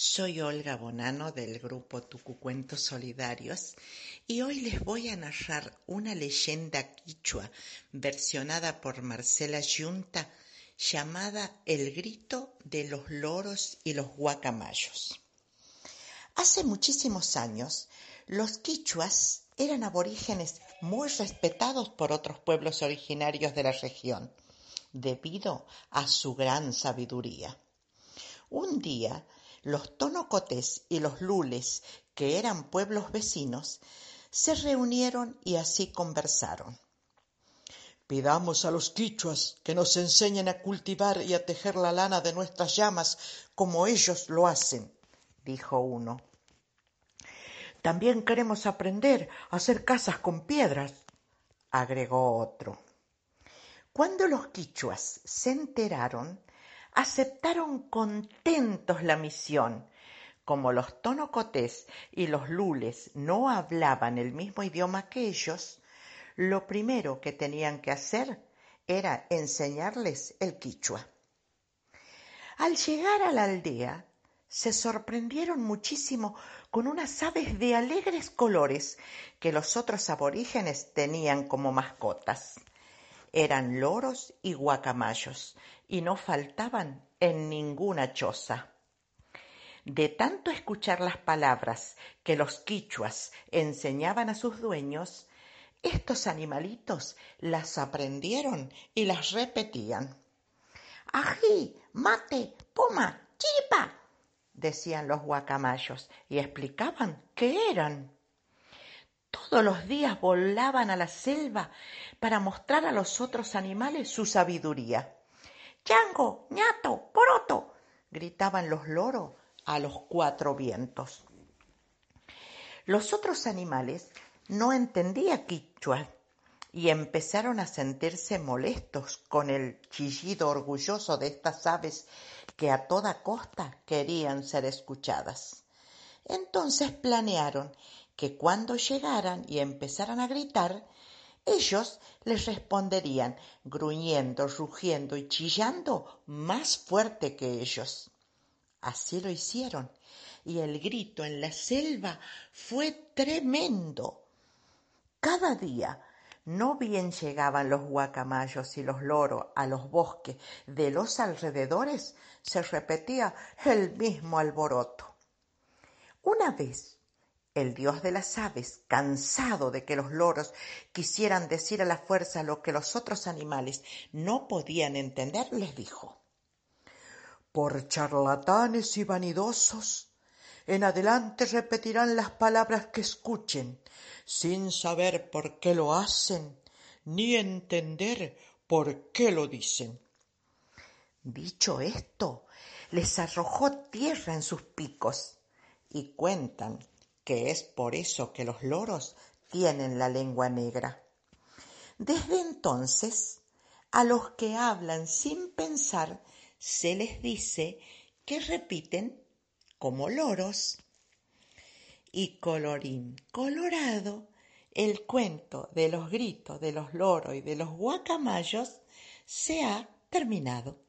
Soy Olga Bonano del grupo Tucucuentos Solidarios y hoy les voy a narrar una leyenda quichua versionada por Marcela Yunta llamada El grito de los loros y los guacamayos. Hace muchísimos años, los quichuas eran aborígenes muy respetados por otros pueblos originarios de la región, debido a su gran sabiduría. Un día, los tonocotes y los lules, que eran pueblos vecinos, se reunieron y así conversaron. Pidamos a los quichuas que nos enseñen a cultivar y a tejer la lana de nuestras llamas como ellos lo hacen, dijo uno. También queremos aprender a hacer casas con piedras, agregó otro. Cuando los quichuas se enteraron, aceptaron contentos la misión. Como los tonocotés y los lules no hablaban el mismo idioma que ellos, lo primero que tenían que hacer era enseñarles el quichua. Al llegar a la aldea, se sorprendieron muchísimo con unas aves de alegres colores que los otros aborígenes tenían como mascotas. Eran loros y guacamayos, y no faltaban en ninguna choza. De tanto escuchar las palabras que los quichuas enseñaban a sus dueños, estos animalitos las aprendieron y las repetían. Ají, mate, puma, chiripa, decían los guacamayos y explicaban qué eran. Todos los días volaban a la selva para mostrar a los otros animales su sabiduría. Chango, ñato, poroto, gritaban los loros a los cuatro vientos. Los otros animales no entendían quichua y empezaron a sentirse molestos con el chillido orgulloso de estas aves que a toda costa querían ser escuchadas. Entonces planearon que cuando llegaran y empezaran a gritar, ellos les responderían gruñendo, rugiendo y chillando más fuerte que ellos. Así lo hicieron, y el grito en la selva fue tremendo. Cada día no bien llegaban los guacamayos y los loros a los bosques de los alrededores, se repetía el mismo alboroto. Una vez el dios de las aves, cansado de que los loros quisieran decir a la fuerza lo que los otros animales no podían entender, les dijo Por charlatanes y vanidosos, en adelante repetirán las palabras que escuchen, sin saber por qué lo hacen, ni entender por qué lo dicen. Dicho esto, les arrojó tierra en sus picos y cuentan que es por eso que los loros tienen la lengua negra. Desde entonces, a los que hablan sin pensar se les dice que repiten como loros. Y colorín colorado, el cuento de los gritos de los loros y de los guacamayos se ha terminado.